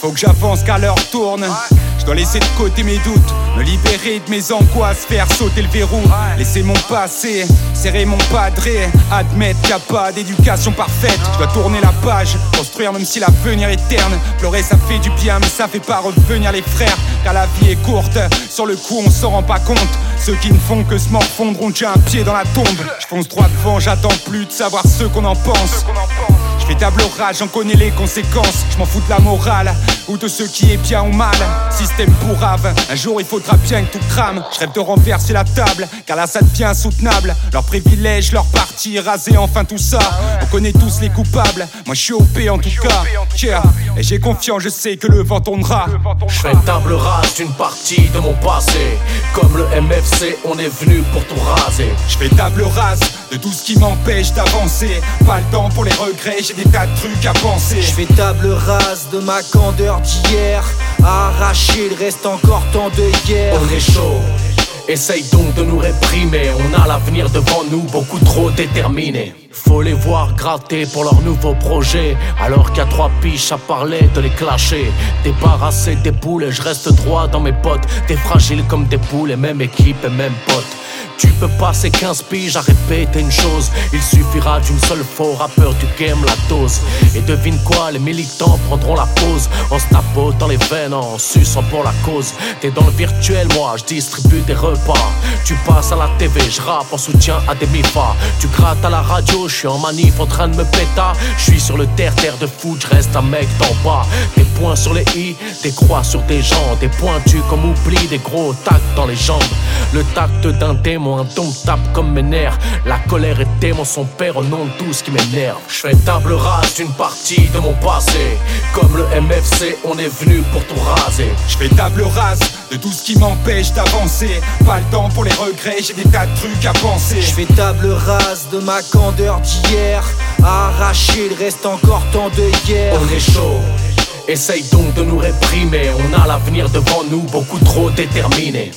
Faut que j'avance car l'heure tourne. Je dois laisser de côté mes doutes, me libérer de mes angoisses, faire sauter le verrou. Laisser mon passé, serrer mon padré, admettre qu'il n'y a pas d'éducation parfaite. Je dois tourner la page, construire même si l'avenir est terne. Pleurer ça fait du bien, mais ça fait pas revenir les frères. Car la vie est courte, sur le coup on s'en rend pas compte. Ceux qui ne font que se morfondre ont déjà un pied dans la tombe. Je fonce droit devant, j'attends plus de savoir ce qu'on en pense. Je fais table rase, j'en connais les conséquences. Je m'en fous de la morale ou de ce qui est bien ou mal. Système pourrave, un jour il faudra bien que tout crame. Je rêve de renverser la table, car là ça devient insoutenable. Leurs privilèges, leur parti, raser enfin tout ça. On connaît tous les coupables, moi je suis OP en tout cas. Yeah. Et j'ai confiance, je sais que le vent tournera. Je fais table rase d'une partie de mon passé. Comme le MFC, on est venu pour tout raser. Je fais table rase de tout ce qui m'empêche d'avancer. Pas le temps pour les regrets, j'ai des tas de trucs à penser. Je fais table rase de ma candeur d'hier. Arracher, il reste encore tant de hier. On est chaud. Essaye donc de nous réprimer, on a l'avenir devant nous, beaucoup trop déterminé. Faut les voir gratter pour leur nouveau projet, alors qu'à trois piches à parler de les clasher. Débarrasser des poules et je reste droit dans mes potes. T'es fragile comme des poules et même équipe et même pote. Tu peux passer 15 piges à répéter une chose. Il suffira d'une seule au rappeur du game la dose. Et devine quoi, les militants prendront la pause. En se dans les veines, en suçant pour la cause. T'es dans le virtuel, moi je distribue des repas. Tu passes à la TV, je rappe en soutien à des MIFA. Tu grattes à la radio, je suis en manif en train de me péta. Je suis sur le terre-terre de foot, je reste un mec d'en bas. Des points sur les i, des croix sur des gens. Des pointus comme oubli, des gros tacs dans les jambes. Le tact d'un démon un ton tape comme mes nerfs. La colère est démon, son père au nom de tout ce qui m'énerve. Je fais table rase d'une partie de mon passé. Comme le MFC, on est venu pour tout raser. Je fais table rase de tout ce qui m'empêche d'avancer. Pas le temps pour les regrets, j'ai des tas de trucs à penser. Je fais table rase de ma candeur d'hier. Arracher, il reste encore tant de hier. On est chaud. Essaye donc de nous réprimer, on a l'avenir devant nous, beaucoup trop déterminé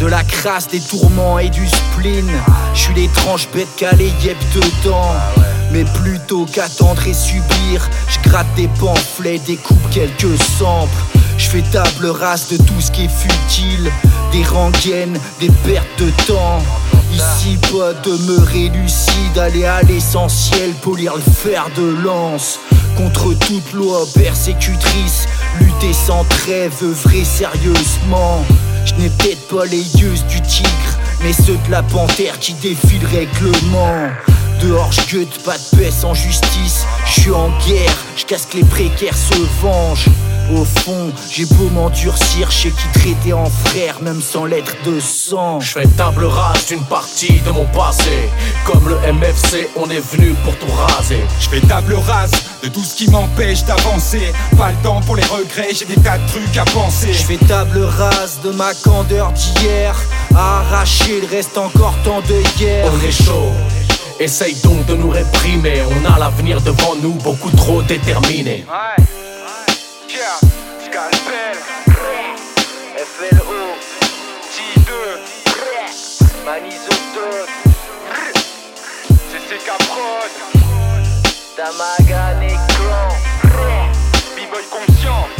de la crasse, des tourments et du spleen. Je suis l'étrange bête calée yep dedans. Mais plutôt qu'attendre et subir, je gratte des pamphlets, découpe quelques samples. Je fais table rase de tout ce qui est futile, des rengaines, des pertes de temps. Pas demeurer lucide, aller à l'essentiel, polir le fer de lance. Contre toute loi persécutrice, lutter sans trêve, œuvrer sérieusement. Je n'ai peut-être pas les yeux du tigre, mais ceux de la panthère qui défilent règlement. Dehors, je pas de paix sans justice. Je suis en guerre, je casque les précaires se vengent. Au fond, j'ai beau m'endurcir, je sais qui traiter en frère, même sans lettre de sang. Je fais table rase d'une partie de mon passé. Comme le MFC, on est venu pour tout raser. Je fais table rase de tout ce qui m'empêche d'avancer. Pas le temps pour les regrets, j'ai des tas de trucs à penser. Je fais table rase de ma candeur d'hier. Arracher, il reste encore tant de hier. On est chaud. Essaye donc de nous réprimer, on a l'avenir devant nous, beaucoup trop déterminé. Ouais. Yeah, Scalpel, FLO, T2, Manisoto, CC Caprod, Damaga Necron, B-Boy conscient.